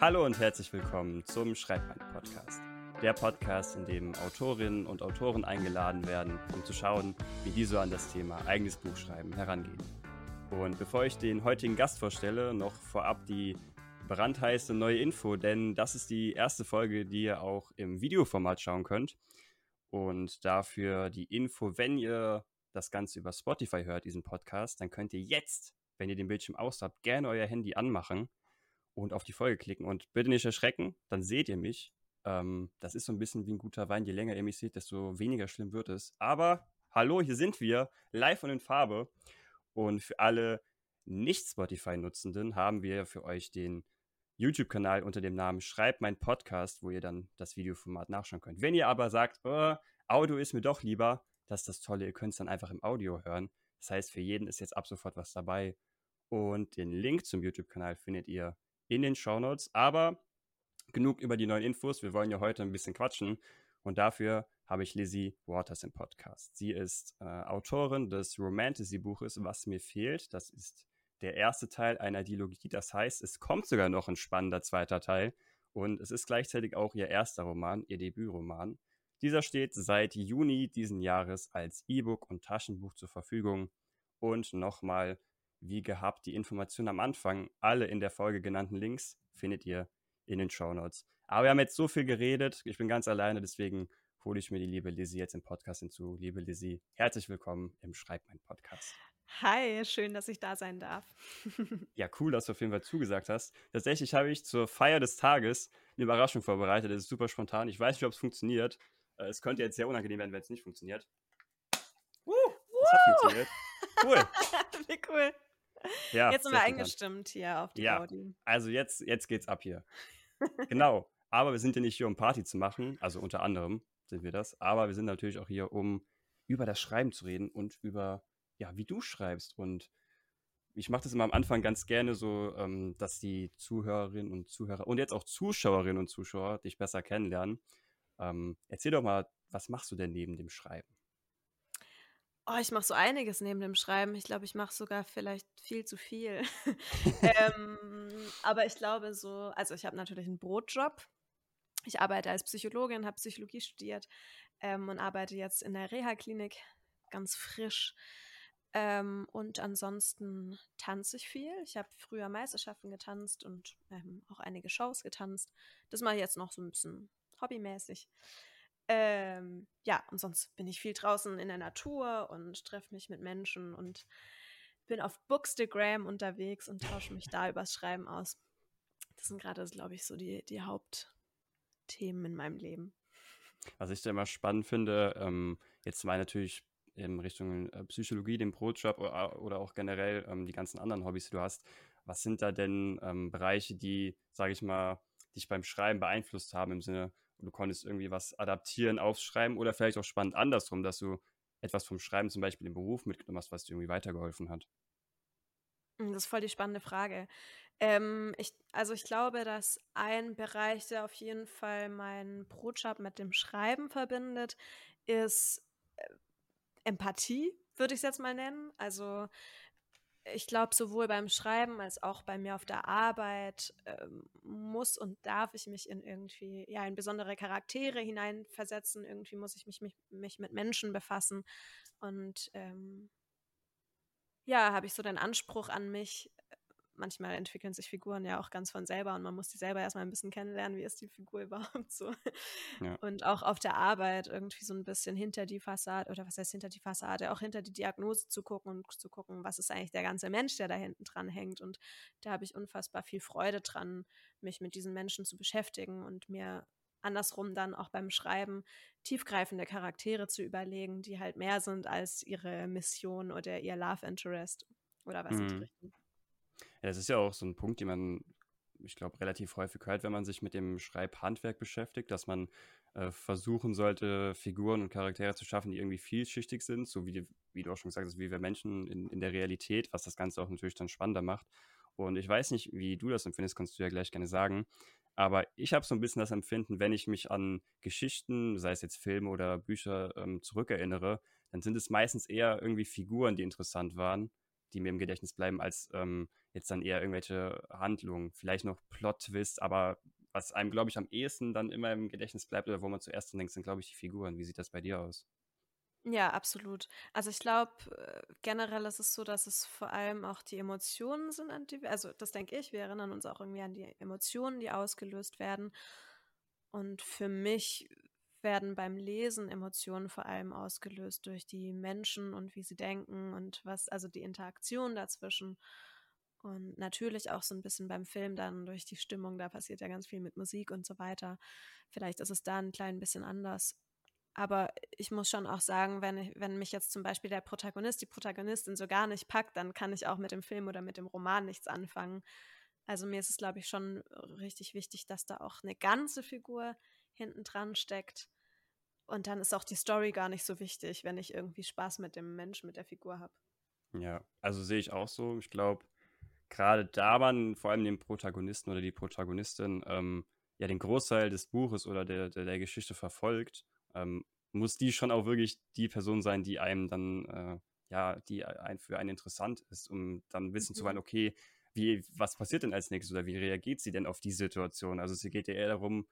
Hallo und herzlich willkommen zum Schreibmein Podcast. Der Podcast, in dem Autorinnen und Autoren eingeladen werden, um zu schauen, wie die so an das Thema eigenes Buchschreiben herangehen. Und bevor ich den heutigen Gast vorstelle, noch vorab die brandheiße neue Info, denn das ist die erste Folge, die ihr auch im Videoformat schauen könnt. Und dafür die Info, wenn ihr das Ganze über Spotify hört, diesen Podcast, dann könnt ihr jetzt, wenn ihr den Bildschirm aus habt, gerne euer Handy anmachen und auf die Folge klicken. Und bitte nicht erschrecken, dann seht ihr mich. Ähm, das ist so ein bisschen wie ein guter Wein. Je länger ihr mich seht, desto weniger schlimm wird es. Aber hallo, hier sind wir, live und in Farbe. Und für alle Nicht-Spotify-Nutzenden haben wir für euch den YouTube-Kanal unter dem Namen Schreib mein Podcast, wo ihr dann das Videoformat nachschauen könnt. Wenn ihr aber sagt, oh, Audio ist mir doch lieber, das ist das Tolle, ihr könnt es dann einfach im Audio hören. Das heißt, für jeden ist jetzt ab sofort was dabei. Und den Link zum YouTube-Kanal findet ihr in den Show Notes. Aber genug über die neuen Infos. Wir wollen ja heute ein bisschen quatschen. Und dafür habe ich Lizzie Waters im Podcast. Sie ist äh, Autorin des Romantasy-Buches Was mir fehlt. Das ist der erste Teil einer Dialogie. Das heißt, es kommt sogar noch ein spannender zweiter Teil. Und es ist gleichzeitig auch ihr erster Roman, ihr Debütroman. Dieser steht seit Juni diesen Jahres als E-Book und Taschenbuch zur Verfügung. Und nochmal, wie gehabt, die Informationen am Anfang, alle in der Folge genannten Links, findet ihr in den Show Notes. Aber wir haben jetzt so viel geredet, ich bin ganz alleine, deswegen hole ich mir die liebe Lizzie jetzt im Podcast hinzu. Liebe Lizzie, herzlich willkommen im Schreib mein Podcast. Hi, schön, dass ich da sein darf. ja, cool, dass du auf jeden Fall zugesagt hast. Tatsächlich habe ich zur Feier des Tages eine Überraschung vorbereitet. Das ist super spontan. Ich weiß nicht, ob es funktioniert. Äh, es könnte jetzt sehr unangenehm werden, wenn es nicht funktioniert. Uh, das hat funktioniert. Cool. Wie cool. Ja, jetzt sind wir eingestimmt hier auf die ja, Audi. Also jetzt, jetzt geht's ab hier. genau. Aber wir sind ja nicht hier, um Party zu machen. Also unter anderem sind wir das. Aber wir sind natürlich auch hier, um über das Schreiben zu reden und über ja, wie du schreibst. Und ich mache das immer am Anfang ganz gerne so, ähm, dass die Zuhörerinnen und Zuhörer und jetzt auch Zuschauerinnen und Zuschauer dich besser kennenlernen. Ähm, erzähl doch mal, was machst du denn neben dem Schreiben? Oh, ich mache so einiges neben dem Schreiben. Ich glaube, ich mache sogar vielleicht viel zu viel. ähm, aber ich glaube so, also ich habe natürlich einen Brotjob. Ich arbeite als Psychologin, habe Psychologie studiert ähm, und arbeite jetzt in der Reha-Klinik ganz frisch. Ähm, und ansonsten tanze ich viel. Ich habe früher Meisterschaften getanzt und ähm, auch einige Shows getanzt. Das mache ich jetzt noch so ein bisschen hobbymäßig. Ähm, ja, und sonst bin ich viel draußen in der Natur und treffe mich mit Menschen und bin auf Bookstagram unterwegs und tausche mich da übers Schreiben aus. Das sind gerade, glaube ich, so die, die Hauptthemen in meinem Leben. Was ich da immer spannend finde, ähm, jetzt mal natürlich in Richtung äh, Psychologie, den Brotjob oder, oder auch generell ähm, die ganzen anderen Hobbys, die du hast. Was sind da denn ähm, Bereiche, die, sage ich mal, dich beim Schreiben beeinflusst haben im Sinne, du konntest irgendwie was adaptieren, aufschreiben oder vielleicht auch spannend andersrum, dass du etwas vom Schreiben zum Beispiel im Beruf mitgenommen hast, was dir irgendwie weitergeholfen hat? Hm, das ist voll die spannende Frage. Ähm, ich, also ich glaube, dass ein Bereich, der auf jeden Fall meinen Brotjob mit dem Schreiben verbindet, ist äh, Empathie, würde ich es jetzt mal nennen. Also ich glaube, sowohl beim Schreiben als auch bei mir auf der Arbeit ähm, muss und darf ich mich in irgendwie, ja, in besondere Charaktere hineinversetzen. Irgendwie muss ich mich, mich, mich mit Menschen befassen. Und ähm, ja, habe ich so den Anspruch an mich, manchmal entwickeln sich Figuren ja auch ganz von selber und man muss die selber erstmal ein bisschen kennenlernen, wie ist die Figur überhaupt so. Ja. Und auch auf der Arbeit irgendwie so ein bisschen hinter die Fassade, oder was heißt hinter die Fassade, auch hinter die Diagnose zu gucken und zu gucken, was ist eigentlich der ganze Mensch, der da hinten dran hängt. Und da habe ich unfassbar viel Freude dran, mich mit diesen Menschen zu beschäftigen und mir andersrum dann auch beim Schreiben tiefgreifende Charaktere zu überlegen, die halt mehr sind als ihre Mission oder ihr Love Interest oder was mhm. in die mhm. Richtung. Ja, das ist ja auch so ein Punkt, den man, ich glaube, relativ häufig hört, wenn man sich mit dem Schreibhandwerk beschäftigt, dass man äh, versuchen sollte, Figuren und Charaktere zu schaffen, die irgendwie vielschichtig sind, so wie, die, wie du auch schon gesagt hast, wie wir Menschen in, in der Realität, was das Ganze auch natürlich dann spannender macht. Und ich weiß nicht, wie du das empfindest, kannst du ja gleich gerne sagen. Aber ich habe so ein bisschen das Empfinden, wenn ich mich an Geschichten, sei es jetzt Filme oder Bücher, ähm, zurückerinnere, dann sind es meistens eher irgendwie Figuren, die interessant waren, die mir im Gedächtnis bleiben, als ähm, jetzt dann eher irgendwelche Handlungen. Vielleicht noch Plot-Twist, aber was einem, glaube ich, am ehesten dann immer im Gedächtnis bleibt oder wo man zuerst denkt, sind, glaube ich, die Figuren. Wie sieht das bei dir aus? Ja, absolut. Also ich glaube, äh, generell ist es so, dass es vor allem auch die Emotionen sind, also das denke ich, wir erinnern uns auch irgendwie an die Emotionen, die ausgelöst werden. Und für mich werden beim Lesen Emotionen vor allem ausgelöst durch die Menschen und wie sie denken und was, also die Interaktion dazwischen. Und natürlich auch so ein bisschen beim Film dann durch die Stimmung, da passiert ja ganz viel mit Musik und so weiter. Vielleicht ist es da ein klein bisschen anders. Aber ich muss schon auch sagen, wenn, wenn mich jetzt zum Beispiel der Protagonist, die Protagonistin so gar nicht packt, dann kann ich auch mit dem Film oder mit dem Roman nichts anfangen. Also mir ist es, glaube ich, schon richtig wichtig, dass da auch eine ganze Figur hinten dran steckt. Und dann ist auch die Story gar nicht so wichtig, wenn ich irgendwie Spaß mit dem Mensch, mit der Figur habe. Ja, also sehe ich auch so. Ich glaube, gerade da man vor allem den Protagonisten oder die Protagonistin ähm, ja den Großteil des Buches oder der, der, der Geschichte verfolgt, ähm, muss die schon auch wirklich die Person sein, die einem dann, äh, ja, die ein, für einen interessant ist, um dann wissen mhm. zu wollen, okay, wie, was passiert denn als nächstes oder wie reagiert sie denn auf die Situation? Also es geht ja eher darum,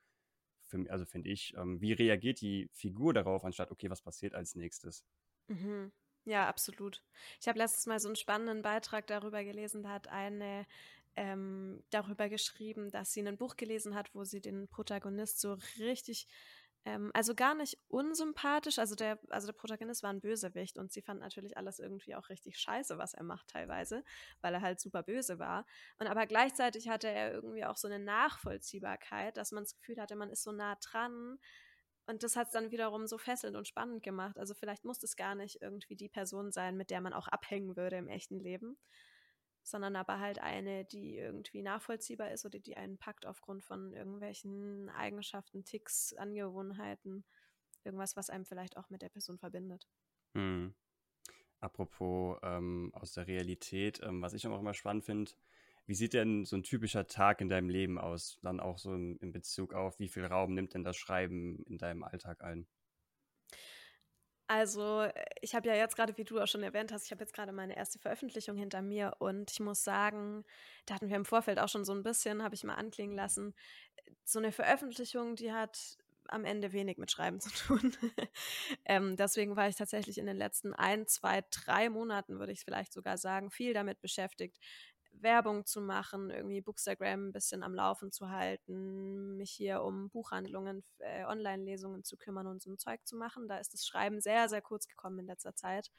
für, also finde ich, ähm, wie reagiert die Figur darauf, anstatt, okay, was passiert als nächstes? Mhm. Ja, absolut. Ich habe letztes Mal so einen spannenden Beitrag darüber gelesen, da hat eine ähm, darüber geschrieben, dass sie ein Buch gelesen hat, wo sie den Protagonist so richtig ähm, also gar nicht unsympathisch. Also der, also der Protagonist war ein Bösewicht und sie fand natürlich alles irgendwie auch richtig scheiße, was er macht teilweise, weil er halt super böse war. Und aber gleichzeitig hatte er irgendwie auch so eine Nachvollziehbarkeit, dass man das Gefühl hatte, man ist so nah dran. Und das hat es dann wiederum so fesselnd und spannend gemacht. Also vielleicht muss es gar nicht irgendwie die Person sein, mit der man auch abhängen würde im echten Leben sondern aber halt eine, die irgendwie nachvollziehbar ist oder die einen packt aufgrund von irgendwelchen Eigenschaften, Ticks, Angewohnheiten, irgendwas, was einem vielleicht auch mit der Person verbindet. Hm. Apropos ähm, aus der Realität, ähm, was ich auch immer spannend finde, wie sieht denn so ein typischer Tag in deinem Leben aus? Dann auch so in, in Bezug auf, wie viel Raum nimmt denn das Schreiben in deinem Alltag ein? Also, ich habe ja jetzt gerade, wie du auch schon erwähnt hast, ich habe jetzt gerade meine erste Veröffentlichung hinter mir und ich muss sagen, da hatten wir im Vorfeld auch schon so ein bisschen, habe ich mal anklingen lassen, so eine Veröffentlichung, die hat am Ende wenig mit Schreiben zu tun. ähm, deswegen war ich tatsächlich in den letzten ein, zwei, drei Monaten, würde ich vielleicht sogar sagen, viel damit beschäftigt, Werbung zu machen, irgendwie Bookstagram ein bisschen am Laufen zu halten, mich hier um Buchhandlungen, äh, Online-Lesungen zu kümmern und so ein Zeug zu machen. Da ist das Schreiben sehr, sehr kurz gekommen in letzter Zeit.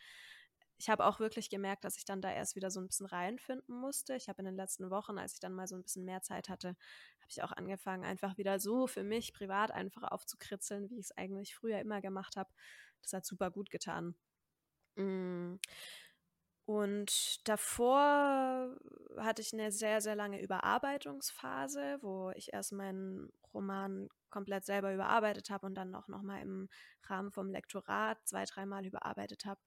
Ich habe auch wirklich gemerkt, dass ich dann da erst wieder so ein bisschen reinfinden musste. Ich habe in den letzten Wochen, als ich dann mal so ein bisschen mehr Zeit hatte, habe ich auch angefangen, einfach wieder so für mich privat einfach aufzukritzeln, wie ich es eigentlich früher immer gemacht habe. Das hat super gut getan. Mm. Und davor hatte ich eine sehr, sehr lange Überarbeitungsphase, wo ich erst meinen Roman komplett selber überarbeitet habe und dann auch nochmal im Rahmen vom Lektorat zwei, dreimal überarbeitet habe.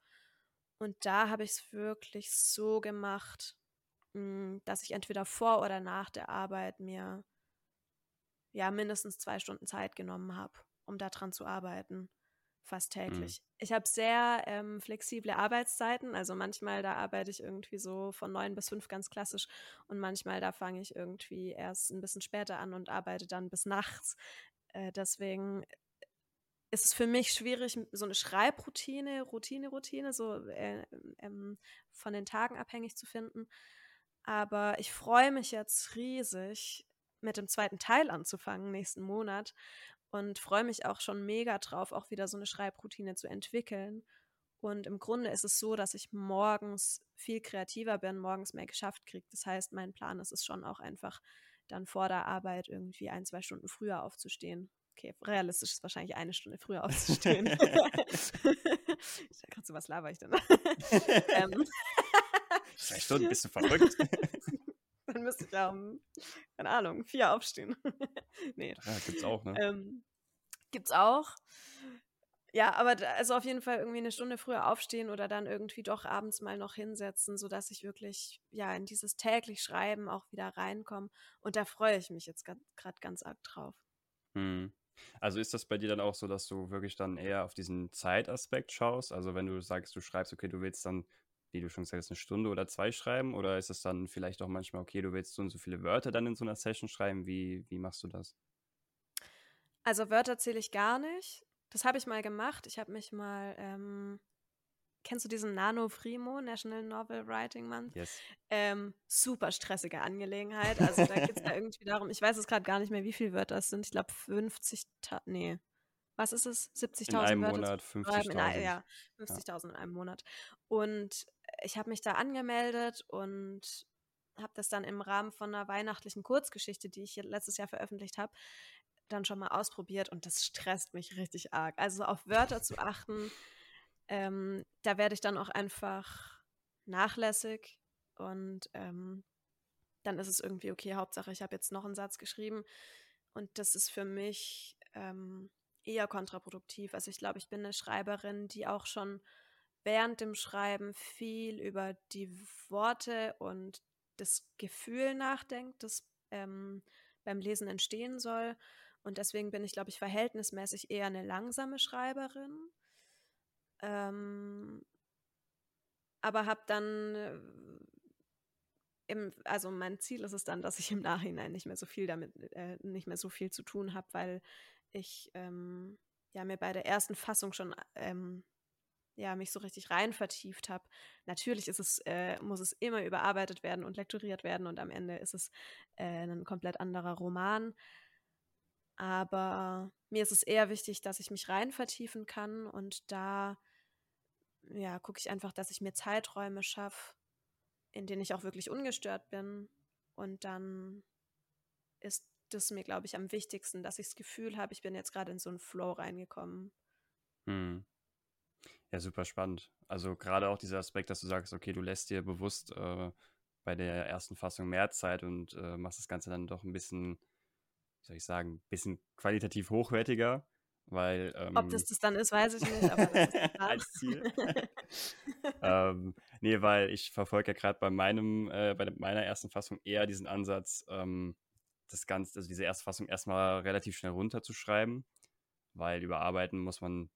Und da habe ich es wirklich so gemacht, hm, dass ich entweder vor oder nach der Arbeit mir ja mindestens zwei Stunden Zeit genommen habe, um daran zu arbeiten fast mhm. täglich. Mhm. Ich habe sehr ähm, flexible Arbeitszeiten. Also manchmal da arbeite ich irgendwie so von neun bis fünf ganz klassisch und manchmal da fange ich irgendwie erst ein bisschen später an und arbeite dann bis nachts. Äh, deswegen ist es für mich schwierig, so eine Schreibroutine, Routine, Routine, so äh, ähm, von den Tagen abhängig zu finden. Aber ich freue mich jetzt riesig, mit dem zweiten Teil anzufangen nächsten Monat und freue mich auch schon mega drauf, auch wieder so eine Schreibroutine zu entwickeln. Und im Grunde ist es so, dass ich morgens viel kreativer bin, morgens mehr geschafft kriege. Das heißt, mein Plan ist es schon auch einfach, dann vor der Arbeit irgendwie ein, zwei Stunden früher aufzustehen. Okay, realistisch ist wahrscheinlich eine Stunde früher aufzustehen. ich gerade so, was laber ich denn? ähm. Zwei Stunden, bist du verrückt? Dann müsste ich um, keine Ahnung, vier aufstehen. nee. Ja, gibt's auch, ne? Ähm, gibt's auch. Ja, aber also auf jeden Fall irgendwie eine Stunde früher aufstehen oder dann irgendwie doch abends mal noch hinsetzen, sodass ich wirklich ja in dieses täglich Schreiben auch wieder reinkomme. Und da freue ich mich jetzt gerade ganz arg drauf. Hm. Also ist das bei dir dann auch so, dass du wirklich dann eher auf diesen Zeitaspekt schaust? Also wenn du sagst, du schreibst, okay, du willst dann wie du schon gesagt hast, eine Stunde oder zwei schreiben? Oder ist es dann vielleicht auch manchmal, okay, du willst so und so viele Wörter dann in so einer Session schreiben? Wie, wie machst du das? Also Wörter zähle ich gar nicht. Das habe ich mal gemacht. Ich habe mich mal, ähm, kennst du diesen Nano Frimo, National Novel Writing Month? Yes. Ähm, super stressige Angelegenheit. Also da geht es ja irgendwie darum, ich weiß es gerade gar nicht mehr, wie viele Wörter es sind. Ich glaube 50, nee, was ist es? 70.000 Wörter. In einem Monat 50.000. Ja, 50.000 ja. in einem Monat. Und ich habe mich da angemeldet und habe das dann im Rahmen von einer weihnachtlichen Kurzgeschichte, die ich letztes Jahr veröffentlicht habe, dann schon mal ausprobiert und das stresst mich richtig arg. Also auf Wörter zu achten, ähm, da werde ich dann auch einfach nachlässig und ähm, dann ist es irgendwie okay. Hauptsache, ich habe jetzt noch einen Satz geschrieben und das ist für mich ähm, eher kontraproduktiv. Also ich glaube, ich bin eine Schreiberin, die auch schon während dem Schreiben viel über die Worte und das Gefühl nachdenkt, das ähm, beim Lesen entstehen soll. Und deswegen bin ich, glaube ich, verhältnismäßig eher eine langsame Schreiberin. Ähm, aber habe dann, äh, im, also mein Ziel ist es dann, dass ich im Nachhinein nicht mehr so viel damit, äh, nicht mehr so viel zu tun habe, weil ich ähm, ja mir bei der ersten Fassung schon ähm, ja, mich so richtig rein vertieft habe. Natürlich ist es, äh, muss es immer überarbeitet werden und lektoriert werden und am Ende ist es äh, ein komplett anderer Roman. Aber mir ist es eher wichtig, dass ich mich rein vertiefen kann und da ja, gucke ich einfach, dass ich mir Zeiträume schaffe, in denen ich auch wirklich ungestört bin. Und dann ist das mir, glaube ich, am wichtigsten, dass ich das Gefühl habe, ich bin jetzt gerade in so einen Flow reingekommen. Hm. Ja, super spannend. Also gerade auch dieser Aspekt, dass du sagst, okay, du lässt dir bewusst äh, bei der ersten Fassung mehr Zeit und äh, machst das Ganze dann doch ein bisschen, wie soll ich sagen, ein bisschen qualitativ hochwertiger, weil. Ähm, Ob das das dann ist, weiß ich nicht, aber das ist als Ziel. ähm, nee, weil ich verfolge ja gerade bei meinem, äh, bei meiner ersten Fassung eher diesen Ansatz, ähm, das Ganze, also diese erste Fassung erstmal relativ schnell runterzuschreiben, weil überarbeiten muss man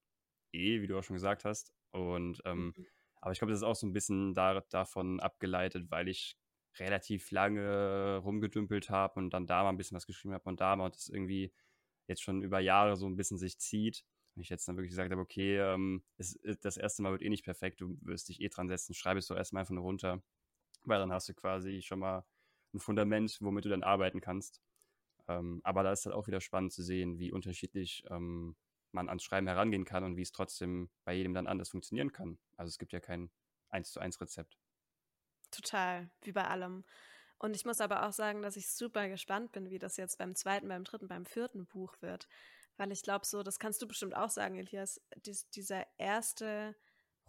eh, wie du auch schon gesagt hast. Und ähm, mhm. aber ich glaube, das ist auch so ein bisschen da, davon abgeleitet, weil ich relativ lange rumgedümpelt habe und dann da mal ein bisschen was geschrieben habe und da mal und das irgendwie jetzt schon über Jahre so ein bisschen sich zieht. Und ich jetzt dann wirklich gesagt habe, okay, ähm, es, äh, das erste Mal wird eh nicht perfekt, du wirst dich eh dran setzen, schreib es doch erstmal einfach nur runter, weil dann hast du quasi schon mal ein Fundament, womit du dann arbeiten kannst. Ähm, aber da ist halt auch wieder spannend zu sehen, wie unterschiedlich ähm, man ans Schreiben herangehen kann und wie es trotzdem bei jedem dann anders funktionieren kann. Also es gibt ja kein eins zu eins Rezept. Total, wie bei allem. Und ich muss aber auch sagen, dass ich super gespannt bin, wie das jetzt beim zweiten, beim dritten, beim vierten Buch wird. Weil ich glaube, so, das kannst du bestimmt auch sagen, Elias, dies, dieser erste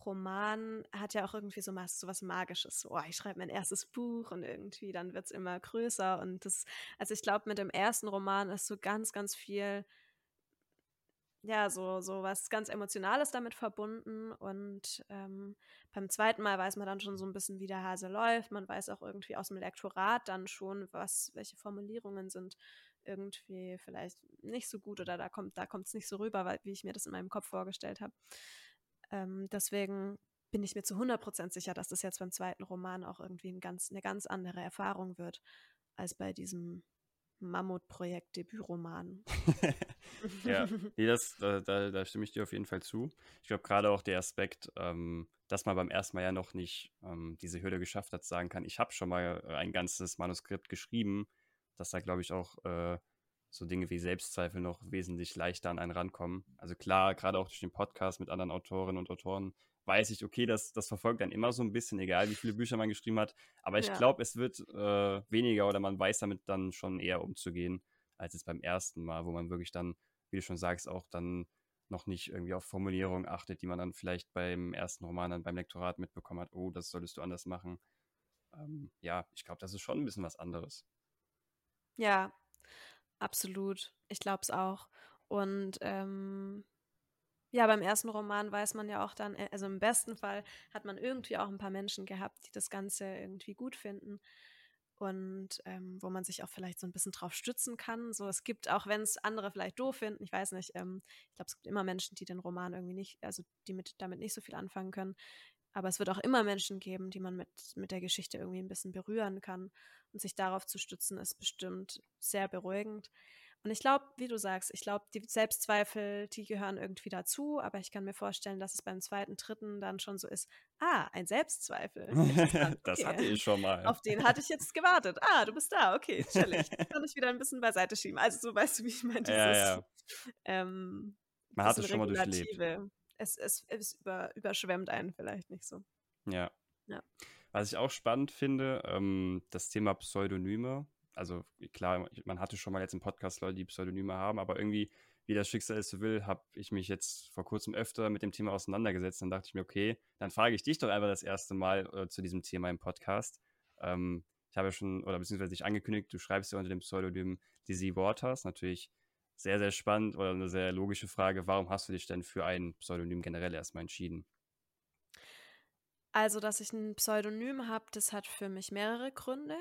Roman hat ja auch irgendwie so, so was Magisches. Oh, ich schreibe mein erstes Buch und irgendwie dann wird es immer größer. Und das, also ich glaube, mit dem ersten Roman ist so ganz, ganz viel, ja, so, so was ganz Emotionales damit verbunden. Und ähm, beim zweiten Mal weiß man dann schon so ein bisschen, wie der Hase läuft. Man weiß auch irgendwie aus dem Lektorat dann schon, was, welche Formulierungen sind irgendwie vielleicht nicht so gut oder da kommt da es nicht so rüber, weil, wie ich mir das in meinem Kopf vorgestellt habe. Ähm, deswegen bin ich mir zu 100% sicher, dass das jetzt beim zweiten Roman auch irgendwie ein ganz, eine ganz andere Erfahrung wird als bei diesem Mammutprojekt Debütroman. ja, nee, das, da, da, da, stimme ich dir auf jeden Fall zu. Ich glaube, gerade auch der Aspekt, ähm, dass man beim ersten Mal ja noch nicht ähm, diese Hürde geschafft hat, sagen kann, ich habe schon mal ein ganzes Manuskript geschrieben, dass da, glaube ich, auch äh, so Dinge wie Selbstzweifel noch wesentlich leichter an einen rankommen. Also klar, gerade auch durch den Podcast mit anderen Autorinnen und Autoren weiß ich, okay, das, das verfolgt dann immer so ein bisschen, egal wie viele Bücher man geschrieben hat. Aber ich ja. glaube, es wird äh, weniger oder man weiß damit dann schon eher umzugehen, als es beim ersten Mal, wo man wirklich dann, wie du schon sagst, auch dann noch nicht irgendwie auf Formulierungen achtet, die man dann vielleicht beim ersten Roman dann beim Lektorat mitbekommen hat, oh, das solltest du anders machen. Ähm, ja, ich glaube, das ist schon ein bisschen was anderes. Ja, Absolut. Ich glaube es auch. Und ähm, ja, beim ersten Roman weiß man ja auch dann, äh, also im besten Fall hat man irgendwie auch ein paar Menschen gehabt, die das Ganze irgendwie gut finden und ähm, wo man sich auch vielleicht so ein bisschen drauf stützen kann. So, es gibt, auch wenn es andere vielleicht doof finden, ich weiß nicht, ähm, ich glaube, es gibt immer Menschen, die den Roman irgendwie nicht, also die mit, damit nicht so viel anfangen können. Aber es wird auch immer Menschen geben, die man mit, mit der Geschichte irgendwie ein bisschen berühren kann. Und sich darauf zu stützen, ist bestimmt sehr beruhigend. Und ich glaube, wie du sagst, ich glaube, die Selbstzweifel, die gehören irgendwie dazu, aber ich kann mir vorstellen, dass es beim zweiten, dritten dann schon so ist, ah, ein Selbstzweifel. Okay. das hatte ich schon mal. Auf den hatte ich jetzt gewartet. Ah, du bist da, okay, chillig. kann ich wieder ein bisschen beiseite schieben. Also so weißt du, wie ich meine, dieses, ja, ja. Ähm, Man hat es schon mal durchlebt. Es, es, es über, überschwemmt einen vielleicht nicht so. Ja. ja. Was ich auch spannend finde, ähm, das Thema Pseudonyme also klar, man hatte schon mal jetzt im Podcast Leute, die Pseudonyme haben, aber irgendwie, wie das Schicksal es so will, habe ich mich jetzt vor kurzem öfter mit dem Thema auseinandergesetzt. Dann dachte ich mir, okay, dann frage ich dich doch einfach das erste Mal äh, zu diesem Thema im Podcast. Ähm, ich habe ja schon, oder beziehungsweise dich angekündigt, du schreibst ja unter dem Pseudonym Dizzy Waters. Natürlich sehr, sehr spannend oder eine sehr logische Frage. Warum hast du dich denn für ein Pseudonym generell erstmal entschieden? Also, dass ich ein Pseudonym habe, das hat für mich mehrere Gründe.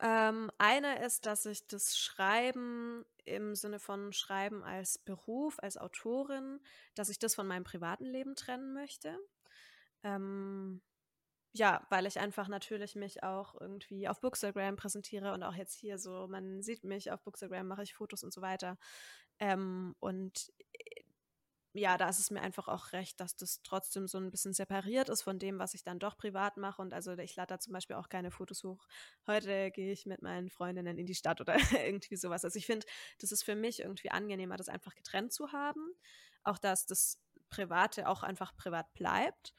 Ähm, einer ist, dass ich das Schreiben im Sinne von Schreiben als Beruf, als Autorin, dass ich das von meinem privaten Leben trennen möchte. Ähm, ja, weil ich einfach natürlich mich auch irgendwie auf Bookstagram präsentiere und auch jetzt hier so, man sieht mich auf Bookstagram, mache ich Fotos und so weiter. Ähm, und ja, da ist es mir einfach auch recht, dass das trotzdem so ein bisschen separiert ist von dem, was ich dann doch privat mache. Und also ich lade da zum Beispiel auch keine Fotos hoch. Heute gehe ich mit meinen Freundinnen in die Stadt oder irgendwie sowas. Also ich finde, das ist für mich irgendwie angenehmer, das einfach getrennt zu haben. Auch dass das Private auch einfach privat bleibt.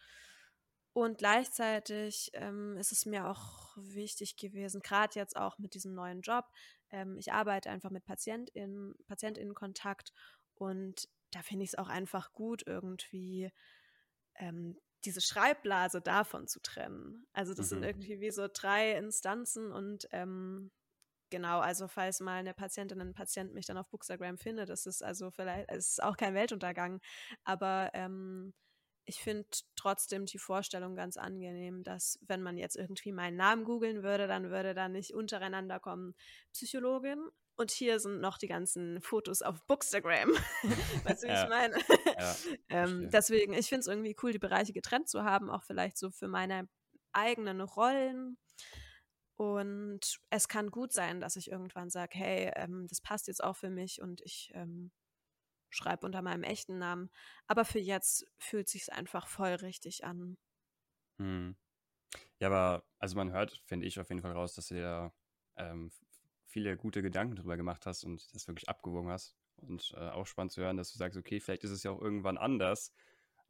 Und gleichzeitig ähm, ist es mir auch wichtig gewesen, gerade jetzt auch mit diesem neuen Job. Ähm, ich arbeite einfach mit PatientInnen, PatientInnen-Kontakt und da finde ich es auch einfach gut, irgendwie ähm, diese Schreibblase davon zu trennen. Also das mhm. sind irgendwie wie so drei Instanzen und ähm, genau, also falls mal eine Patientin, ein Patient mich dann auf Bookstagram findet, das ist also vielleicht, es ist auch kein Weltuntergang, aber ähm, ich finde trotzdem die Vorstellung ganz angenehm, dass wenn man jetzt irgendwie meinen Namen googeln würde, dann würde da nicht untereinander kommen Psychologin, und hier sind noch die ganzen Fotos auf Bookstagram. weißt du, wie ja. ich meine? Ja, ähm, deswegen, ich finde es irgendwie cool, die Bereiche getrennt zu haben, auch vielleicht so für meine eigenen Rollen. Und es kann gut sein, dass ich irgendwann sage, hey, ähm, das passt jetzt auch für mich und ich ähm, schreibe unter meinem echten Namen. Aber für jetzt fühlt sich einfach voll richtig an. Hm. Ja, aber also man hört, finde ich auf jeden Fall raus, dass ihr ähm, viele gute Gedanken drüber gemacht hast und das wirklich abgewogen hast. Und äh, auch spannend zu hören, dass du sagst, okay, vielleicht ist es ja auch irgendwann anders.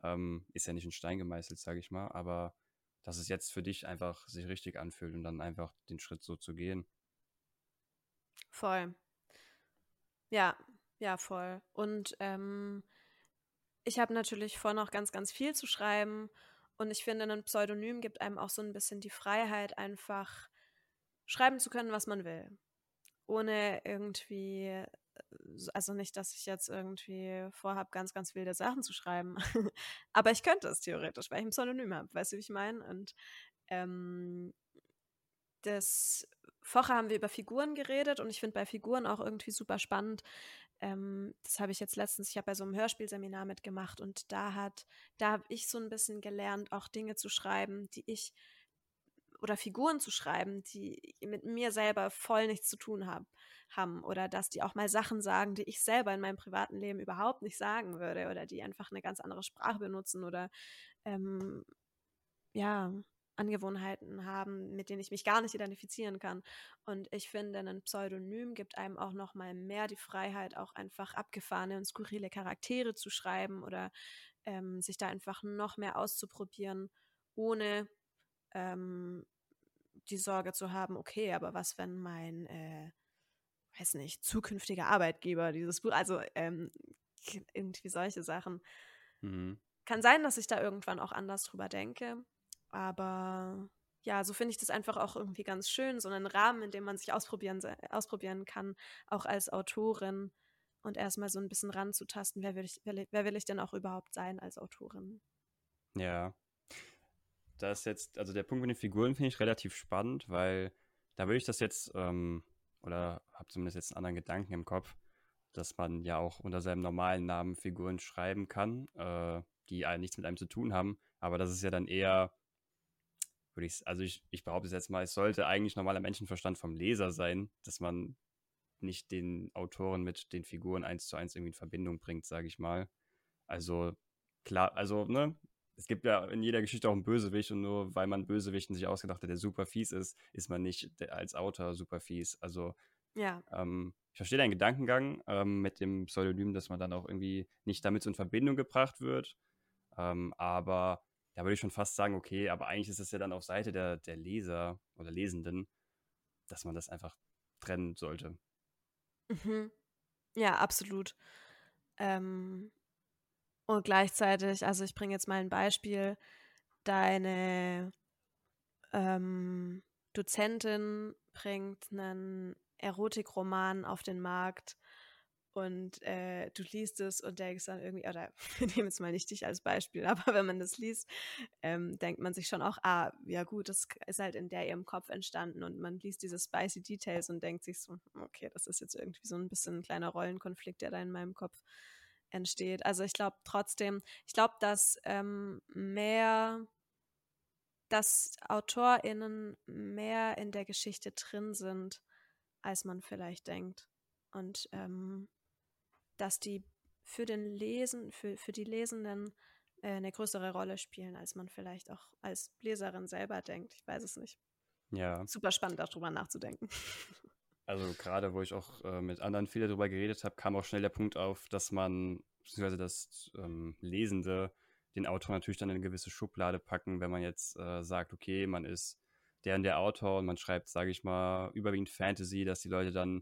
Ähm, ist ja nicht in Stein gemeißelt, sage ich mal, aber dass es jetzt für dich einfach sich richtig anfühlt und dann einfach den Schritt so zu gehen. Voll. Ja, ja, voll. Und ähm, ich habe natürlich vor, noch ganz, ganz viel zu schreiben. Und ich finde, ein Pseudonym gibt einem auch so ein bisschen die Freiheit, einfach schreiben zu können, was man will ohne irgendwie, äh, also nicht, dass ich jetzt irgendwie vorhabe, ganz, ganz wilde Sachen zu schreiben. Aber ich könnte es theoretisch, weil ich ein Pseudonym habe, weißt du, wie ich meine? Und ähm, das vorher haben wir über Figuren geredet und ich finde bei Figuren auch irgendwie super spannend. Ähm, das habe ich jetzt letztens, ich habe bei so einem Hörspielseminar mitgemacht und da hat, da habe ich so ein bisschen gelernt, auch Dinge zu schreiben, die ich oder Figuren zu schreiben, die mit mir selber voll nichts zu tun hab, haben oder dass die auch mal Sachen sagen, die ich selber in meinem privaten Leben überhaupt nicht sagen würde oder die einfach eine ganz andere Sprache benutzen oder ähm, ja, Angewohnheiten haben, mit denen ich mich gar nicht identifizieren kann. Und ich finde, ein Pseudonym gibt einem auch noch mal mehr die Freiheit, auch einfach abgefahrene und skurrile Charaktere zu schreiben oder ähm, sich da einfach noch mehr auszuprobieren, ohne ähm, die Sorge zu haben, okay, aber was, wenn mein, äh, weiß nicht, zukünftiger Arbeitgeber dieses Buch, also ähm, irgendwie solche Sachen. Mhm. Kann sein, dass ich da irgendwann auch anders drüber denke, aber ja, so finde ich das einfach auch irgendwie ganz schön, so einen Rahmen, in dem man sich ausprobieren, ausprobieren kann, auch als Autorin und erstmal so ein bisschen ranzutasten, wer will ich, wer will ich denn auch überhaupt sein als Autorin? Ja, da ist jetzt, also der Punkt mit den Figuren finde ich relativ spannend, weil da würde ich das jetzt, ähm, oder habe zumindest jetzt einen anderen Gedanken im Kopf, dass man ja auch unter seinem normalen Namen Figuren schreiben kann, äh, die nichts mit einem zu tun haben. Aber das ist ja dann eher, würde ich, also ich, ich behaupte es jetzt mal, es sollte eigentlich normaler Menschenverstand vom Leser sein, dass man nicht den Autoren mit den Figuren eins zu eins irgendwie in Verbindung bringt, sage ich mal. Also klar, also ne, es gibt ja in jeder Geschichte auch einen Bösewicht und nur weil man Bösewichten sich ausgedacht hat, der super fies ist, ist man nicht als Autor super fies. Also ja. Ähm, ich verstehe deinen Gedankengang ähm, mit dem Pseudonym, dass man dann auch irgendwie nicht damit so in Verbindung gebracht wird. Ähm, aber da würde ich schon fast sagen, okay, aber eigentlich ist es ja dann auf Seite der, der Leser oder Lesenden, dass man das einfach trennen sollte. Mhm. Ja, absolut. Ähm, und gleichzeitig, also ich bringe jetzt mal ein Beispiel, deine ähm, Dozentin bringt einen Erotikroman auf den Markt und äh, du liest es und denkst dann irgendwie, oder wir nehmen jetzt mal nicht dich als Beispiel, aber wenn man das liest, ähm, denkt man sich schon auch, ah, ja gut, das ist halt in der ihrem Kopf entstanden und man liest diese spicy Details und denkt sich so, okay, das ist jetzt irgendwie so ein bisschen ein kleiner Rollenkonflikt, der da in meinem Kopf entsteht. Also ich glaube trotzdem, ich glaube, dass ähm, mehr dass AutorInnen mehr in der Geschichte drin sind, als man vielleicht denkt. Und ähm, dass die für den Lesen, für, für die Lesenden äh, eine größere Rolle spielen, als man vielleicht auch als Leserin selber denkt. Ich weiß es nicht. Ja. Super spannend, darüber nachzudenken. Also gerade, wo ich auch äh, mit anderen viel darüber geredet habe, kam auch schnell der Punkt auf, dass man, beziehungsweise das ähm, Lesende, den Autor natürlich dann in eine gewisse Schublade packen, wenn man jetzt äh, sagt, okay, man ist der und der Autor und man schreibt, sage ich mal, überwiegend Fantasy, dass die Leute dann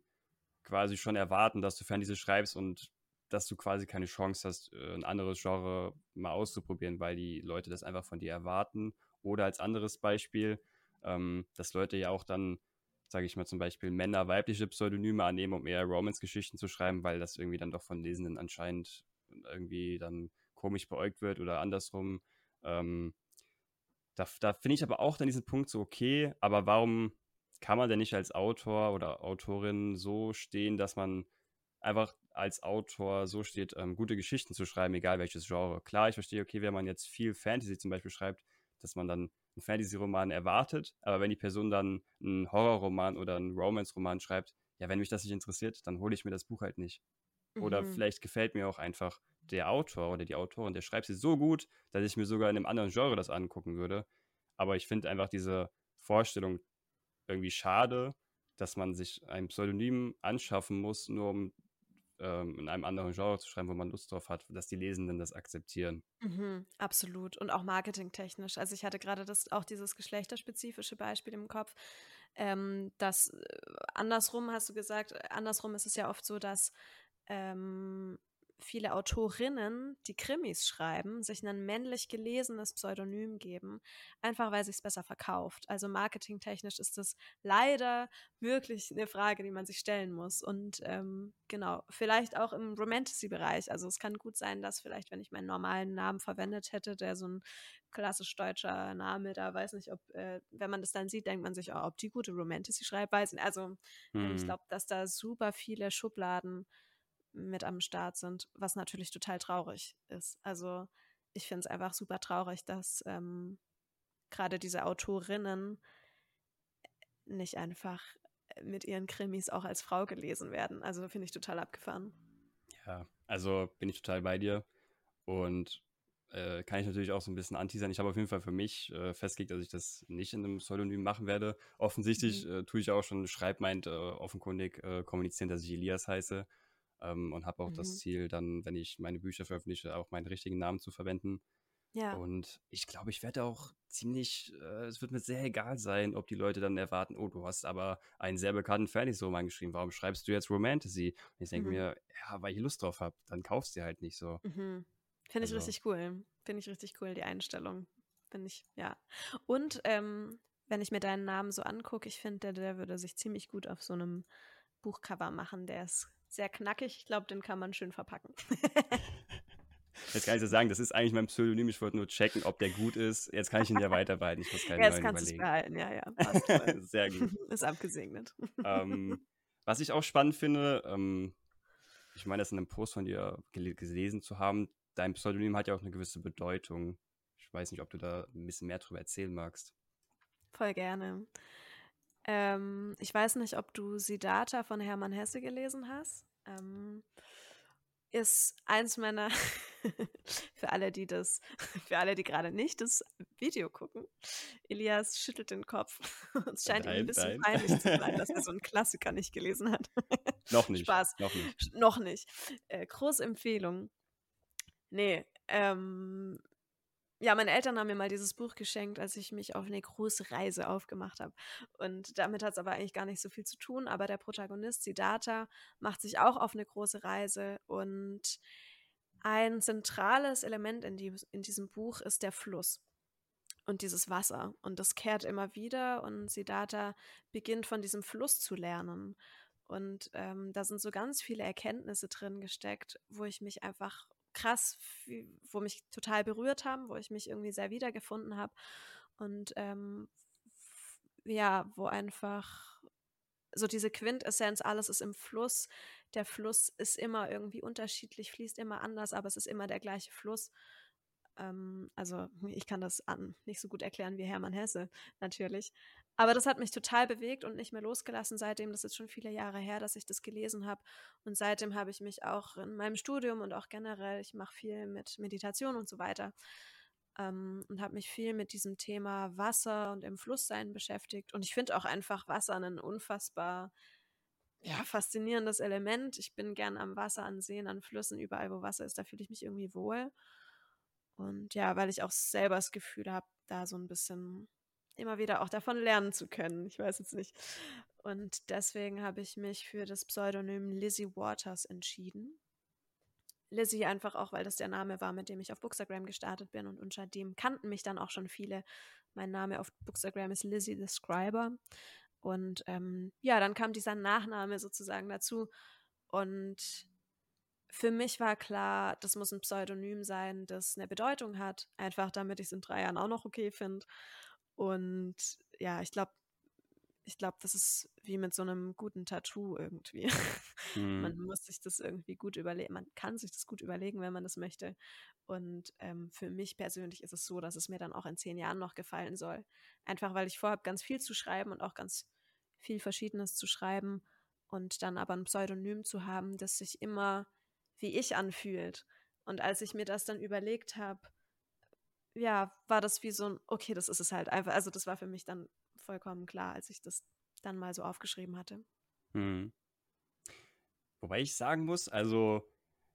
quasi schon erwarten, dass du Fantasy schreibst und dass du quasi keine Chance hast, äh, ein anderes Genre mal auszuprobieren, weil die Leute das einfach von dir erwarten. Oder als anderes Beispiel, ähm, dass Leute ja auch dann, sage ich mal zum Beispiel, Männer weibliche Pseudonyme annehmen, um eher Romance-Geschichten zu schreiben, weil das irgendwie dann doch von Lesenden anscheinend irgendwie dann komisch beäugt wird oder andersrum. Ähm, da, da finde ich aber auch dann diesen Punkt so, okay, aber warum kann man denn nicht als Autor oder Autorin so stehen, dass man einfach als Autor so steht, ähm, gute Geschichten zu schreiben, egal welches Genre. Klar, ich verstehe, okay, wenn man jetzt viel Fantasy zum Beispiel schreibt, dass man dann einen Fantasy-Roman erwartet, aber wenn die Person dann einen Horrorroman oder einen Romance-Roman schreibt, ja, wenn mich das nicht interessiert, dann hole ich mir das Buch halt nicht. Oder mhm. vielleicht gefällt mir auch einfach der Autor oder die Autorin, der schreibt sie so gut, dass ich mir sogar in einem anderen Genre das angucken würde. Aber ich finde einfach diese Vorstellung irgendwie schade, dass man sich ein Pseudonym anschaffen muss, nur um ähm, in einem anderen Genre zu schreiben, wo man Lust drauf hat, dass die Lesenden das akzeptieren. Mhm, absolut. Und auch marketingtechnisch. Also ich hatte gerade das auch dieses geschlechterspezifische Beispiel im Kopf. Ähm, das äh, andersrum hast du gesagt, andersrum ist es ja oft so, dass ähm, viele Autorinnen, die Krimis schreiben, sich ein männlich gelesenes Pseudonym geben, einfach weil sich es besser verkauft. Also marketingtechnisch ist das leider wirklich eine Frage, die man sich stellen muss. Und ähm, genau, vielleicht auch im Romantasy-Bereich. Also es kann gut sein, dass vielleicht, wenn ich meinen normalen Namen verwendet hätte, der so ein klassisch deutscher Name, da weiß nicht, ob, äh, wenn man das dann sieht, denkt man sich, oh, ob die gute Romantasy schreibt, weiß nicht. Also hm. ich glaube, dass da super viele Schubladen mit am Start sind, was natürlich total traurig ist. Also ich finde es einfach super traurig, dass ähm, gerade diese Autorinnen nicht einfach mit ihren Krimis auch als Frau gelesen werden. Also finde ich total abgefahren. Ja, also bin ich total bei dir. Und äh, kann ich natürlich auch so ein bisschen anti sein. Ich habe auf jeden Fall für mich äh, festgelegt, dass ich das nicht in einem Pseudonym machen werde. Offensichtlich mhm. äh, tue ich auch schon schreibmeint äh, offenkundig äh, kommunizieren, dass ich Elias heiße ähm, und habe auch mhm. das Ziel, dann, wenn ich meine Bücher veröffentliche, auch meinen richtigen Namen zu verwenden. Ja. Und ich glaube, ich werde auch ziemlich, äh, es wird mir sehr egal sein, ob die Leute dann erwarten, oh, du hast aber einen sehr bekannten Fantasy-Roman geschrieben, warum schreibst du jetzt Romantasy? Und ich denke mhm. mir, ja, weil ich Lust drauf habe, dann kaufst du halt nicht so. Mhm. Finde ich also. richtig cool. Finde ich richtig cool, die Einstellung. Finde ich, ja. Und ähm, wenn ich mir deinen Namen so angucke, ich finde, der, der würde sich ziemlich gut auf so einem Buchcover machen. Der ist sehr knackig. Ich glaube, den kann man schön verpacken. Jetzt kann ich so sagen, das ist eigentlich mein Pseudonym. Ich wollte nur checken, ob der gut ist. Jetzt kann ich ihn ja weiterbehalten. Ich muss keinen Jetzt kannst du es behalten, ja, ja. Sehr gut. ist abgesegnet. Ähm, was ich auch spannend finde, ähm, ich meine, das in einem Post von dir gel gelesen zu haben, dein Pseudonym hat ja auch eine gewisse Bedeutung. Ich weiß nicht, ob du da ein bisschen mehr drüber erzählen magst. Voll gerne. Ähm, ich weiß nicht, ob du Siddhartha von Hermann Hesse gelesen hast. Ähm, ist eins meiner, für alle, die das, für alle, die gerade nicht das Video gucken, Elias schüttelt den Kopf. es scheint nein, ihm ein bisschen nein. peinlich zu sein, dass er so einen Klassiker nicht gelesen hat. noch nicht. Spaß. Noch nicht. Noch nicht. Äh, große Empfehlung. Nee, ähm, ja, meine Eltern haben mir mal dieses Buch geschenkt, als ich mich auf eine große Reise aufgemacht habe. Und damit hat es aber eigentlich gar nicht so viel zu tun. Aber der Protagonist, Siddhartha, macht sich auch auf eine große Reise. Und ein zentrales Element in, die, in diesem Buch ist der Fluss und dieses Wasser. Und das kehrt immer wieder. Und Siddhartha beginnt von diesem Fluss zu lernen. Und ähm, da sind so ganz viele Erkenntnisse drin gesteckt, wo ich mich einfach krass, wo mich total berührt haben, wo ich mich irgendwie sehr wiedergefunden habe. Und ähm, ja, wo einfach so diese Quintessenz, alles ist im Fluss. Der Fluss ist immer irgendwie unterschiedlich, fließt immer anders, aber es ist immer der gleiche Fluss. Ähm, also ich kann das an, nicht so gut erklären wie Hermann Hesse, natürlich. Aber das hat mich total bewegt und nicht mehr losgelassen seitdem. Das ist schon viele Jahre her, dass ich das gelesen habe. Und seitdem habe ich mich auch in meinem Studium und auch generell, ich mache viel mit Meditation und so weiter ähm, und habe mich viel mit diesem Thema Wasser und im Flusssein beschäftigt. Und ich finde auch einfach Wasser ein unfassbar ja, faszinierendes Element. Ich bin gern am Wasser, an Seen, an Flüssen, überall, wo Wasser ist, da fühle ich mich irgendwie wohl. Und ja, weil ich auch selber das Gefühl habe, da so ein bisschen immer wieder auch davon lernen zu können. Ich weiß jetzt nicht. Und deswegen habe ich mich für das Pseudonym Lizzie Waters entschieden. Lizzie einfach auch, weil das der Name war, mit dem ich auf Bookstagram gestartet bin und unter dem kannten mich dann auch schon viele. Mein Name auf Bookstagram ist Lizzie the Scriber. Und ähm, ja, dann kam dieser Nachname sozusagen dazu. Und für mich war klar, das muss ein Pseudonym sein, das eine Bedeutung hat, einfach damit ich es in drei Jahren auch noch okay finde. Und ja, ich glaube, ich glaube, das ist wie mit so einem guten Tattoo irgendwie. Mhm. Man muss sich das irgendwie gut überlegen. Man kann sich das gut überlegen, wenn man das möchte. Und ähm, für mich persönlich ist es so, dass es mir dann auch in zehn Jahren noch gefallen soll. Einfach weil ich vorhabe, ganz viel zu schreiben und auch ganz viel Verschiedenes zu schreiben und dann aber ein Pseudonym zu haben, das sich immer wie ich anfühlt. Und als ich mir das dann überlegt habe, ja, war das wie so ein, okay, das ist es halt einfach. Also das war für mich dann vollkommen klar, als ich das dann mal so aufgeschrieben hatte. Hm. Wobei ich sagen muss, also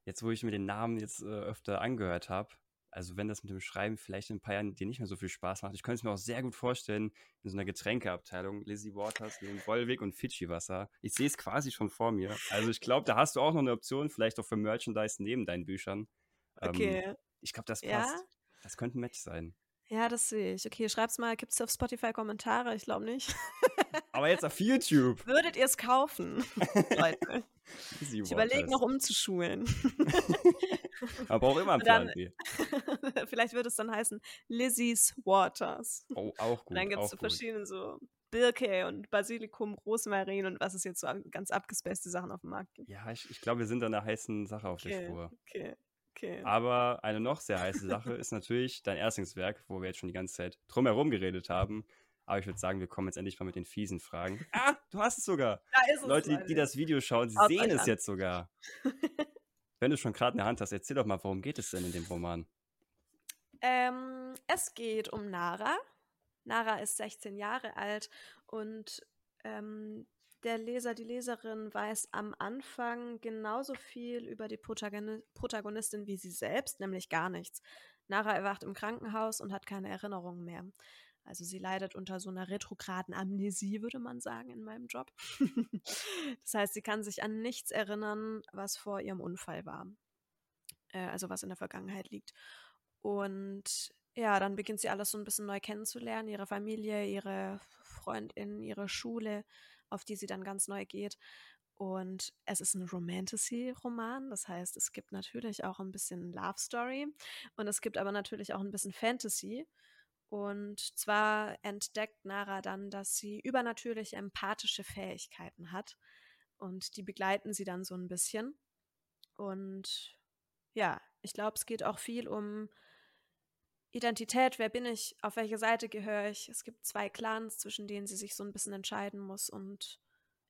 jetzt, wo ich mir den Namen jetzt äh, öfter angehört habe, also wenn das mit dem Schreiben vielleicht in ein paar Jahren dir nicht mehr so viel Spaß macht, ich könnte es mir auch sehr gut vorstellen, in so einer Getränkeabteilung, Lizzie Waters neben Wollweg und Fidschi-Wasser. Ich sehe es quasi schon vor mir. Also ich glaube, da hast du auch noch eine Option, vielleicht auch für Merchandise neben deinen Büchern. Ähm, okay. Ich glaube, das passt. Ja? Das könnte ein Match sein. Ja, das sehe ich. Okay, schreib's mal. Gibt es auf Spotify Kommentare? Ich glaube nicht. Aber jetzt auf YouTube. Würdet ihr es kaufen, Leute? ich überlege noch umzuschulen. Aber auch immer ein Plan B. vielleicht würde es dann heißen Lizzie's Waters. Oh, auch gut. Und dann gibt es so verschiedene so Birke und Basilikum, Rosmarin und was es jetzt so ganz abgespacete Sachen auf dem Markt gibt. Ja, ich, ich glaube, wir sind an einer heißen Sache auf okay, der Spur. Okay. Okay. Aber eine noch sehr heiße Sache ist natürlich dein Erstlingswerk, wo wir jetzt schon die ganze Zeit drumherum geredet haben. Aber ich würde sagen, wir kommen jetzt endlich mal mit den fiesen Fragen. Ah, du hast es sogar. Da ist es Leute, die, die das Video schauen, sie sehen es jetzt sogar. Wenn du schon gerade in der Hand hast, erzähl doch mal, worum geht es denn in dem Roman? Ähm, es geht um Nara. Nara ist 16 Jahre alt und ähm, der Leser, die Leserin weiß am Anfang genauso viel über die Protagonistin wie sie selbst, nämlich gar nichts. Nara erwacht im Krankenhaus und hat keine Erinnerungen mehr. Also sie leidet unter so einer retrograden Amnesie, würde man sagen, in meinem Job. das heißt, sie kann sich an nichts erinnern, was vor ihrem Unfall war. Äh, also was in der Vergangenheit liegt. Und ja, dann beginnt sie alles so ein bisschen neu kennenzulernen, ihre Familie, ihre Freundin, ihre Schule, auf die sie dann ganz neu geht. Und es ist ein Romantasy-Roman, das heißt, es gibt natürlich auch ein bisschen Love Story und es gibt aber natürlich auch ein bisschen Fantasy. Und zwar entdeckt Nara dann, dass sie übernatürlich empathische Fähigkeiten hat und die begleiten sie dann so ein bisschen. Und ja, ich glaube, es geht auch viel um Identität, wer bin ich, auf welche Seite gehöre ich. Es gibt zwei Clans, zwischen denen sie sich so ein bisschen entscheiden muss. Und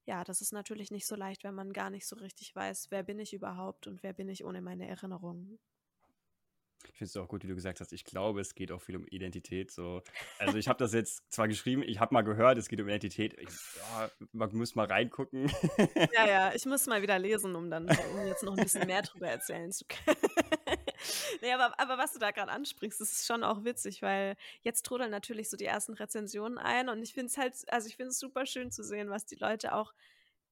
ja, das ist natürlich nicht so leicht, wenn man gar nicht so richtig weiß, wer bin ich überhaupt und wer bin ich ohne meine Erinnerungen. Ich finde es auch gut, wie du gesagt hast. Ich glaube, es geht auch viel um Identität. So. Also ich habe das jetzt zwar geschrieben, ich habe mal gehört, es geht um Identität. Ich, ja, man muss mal reingucken. Ja, ja, ich muss mal wieder lesen, um dann um jetzt noch ein bisschen mehr drüber erzählen zu können. Nee, aber, aber was du da gerade ansprichst, das ist schon auch witzig, weil jetzt trudeln natürlich so die ersten Rezensionen ein und ich finde es halt, also ich finde es super schön zu sehen, was die Leute auch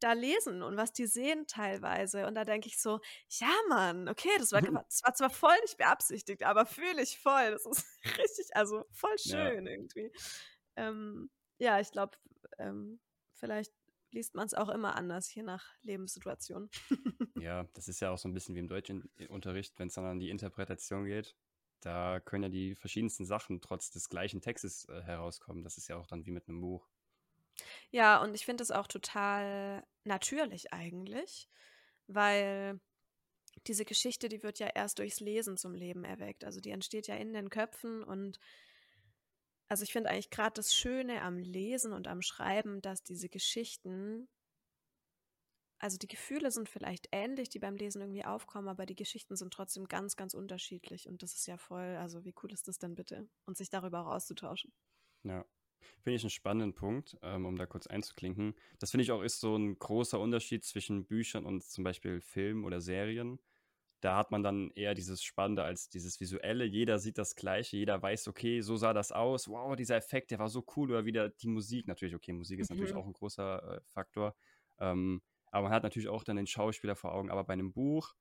da lesen und was die sehen teilweise. Und da denke ich so, ja, Mann, okay, das war, das war zwar voll nicht beabsichtigt, aber fühle ich voll. Das ist richtig, also voll schön ja. irgendwie. Ähm, ja, ich glaube, ähm, vielleicht liest man es auch immer anders, je nach Lebenssituation. ja, das ist ja auch so ein bisschen wie im deutschen Unterricht, wenn es dann an die Interpretation geht. Da können ja die verschiedensten Sachen trotz des gleichen Textes äh, herauskommen. Das ist ja auch dann wie mit einem Buch. Ja, und ich finde es auch total natürlich eigentlich, weil diese Geschichte, die wird ja erst durchs Lesen zum Leben erweckt. Also die entsteht ja in den Köpfen und also ich finde eigentlich gerade das Schöne am Lesen und am Schreiben, dass diese Geschichten, also die Gefühle sind vielleicht ähnlich, die beim Lesen irgendwie aufkommen, aber die Geschichten sind trotzdem ganz, ganz unterschiedlich und das ist ja voll, also wie cool ist das denn bitte? Und sich darüber auch auszutauschen. Ja, Finde ich einen spannenden Punkt, ähm, um da kurz einzuklinken. Das finde ich auch ist so ein großer Unterschied zwischen Büchern und zum Beispiel Filmen oder Serien. Da hat man dann eher dieses Spannende als dieses Visuelle. Jeder sieht das Gleiche, jeder weiß, okay, so sah das aus. Wow, dieser Effekt, der war so cool. Oder wieder die Musik. Natürlich, okay, Musik ist mhm. natürlich auch ein großer äh, Faktor. Ähm, aber man hat natürlich auch dann den Schauspieler vor Augen. Aber bei einem Buch,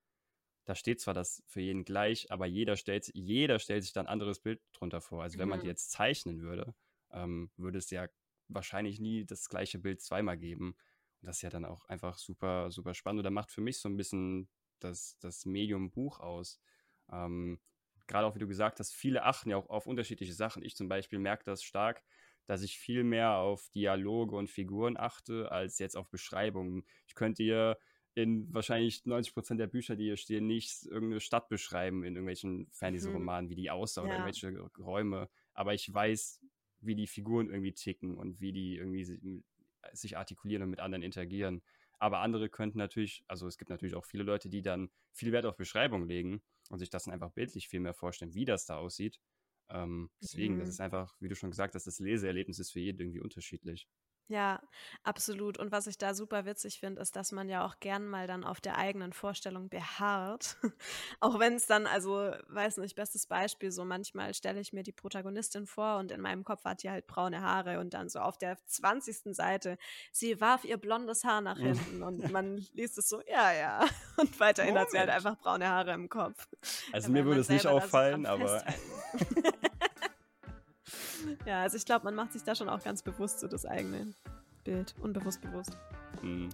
da steht zwar das für jeden gleich, aber jeder stellt, jeder stellt sich dann ein anderes Bild drunter vor. Also wenn mhm. man die jetzt zeichnen würde, ähm, würde es ja wahrscheinlich nie das gleiche Bild zweimal geben. Und das ist ja dann auch einfach super, super spannend. Oder macht für mich so ein bisschen das, das Medium Buch aus. Ähm, Gerade auch, wie du gesagt hast, viele achten ja auch auf unterschiedliche Sachen. Ich zum Beispiel merke das stark, dass ich viel mehr auf Dialoge und Figuren achte, als jetzt auf Beschreibungen. Ich könnte hier in wahrscheinlich 90 Prozent der Bücher, die hier stehen, nicht irgendeine Stadt beschreiben in irgendwelchen Fantasy-Romanen, mhm. wie die aussah ja. oder irgendwelche Räume. Aber ich weiß, wie die Figuren irgendwie ticken und wie die irgendwie sich artikulieren und mit anderen interagieren. Aber andere könnten natürlich, also es gibt natürlich auch viele Leute, die dann viel Wert auf Beschreibung legen und sich das dann einfach bildlich viel mehr vorstellen, wie das da aussieht. Ähm, deswegen, mhm. das ist einfach, wie du schon gesagt hast, das Leseerlebnis ist für jeden irgendwie unterschiedlich. Ja, absolut. Und was ich da super witzig finde, ist, dass man ja auch gern mal dann auf der eigenen Vorstellung beharrt. auch wenn es dann, also, weiß nicht, bestes Beispiel, so manchmal stelle ich mir die Protagonistin vor und in meinem Kopf hat die halt braune Haare und dann so auf der 20. Seite, sie warf ihr blondes Haar nach hinten und man liest es so, ja, ja. Und weiterhin Moment. hat sie halt einfach braune Haare im Kopf. Also mir würde es nicht auffallen, aber. Ja, also ich glaube, man macht sich da schon auch ganz bewusst so das eigene Bild. Unbewusst bewusst. Mhm.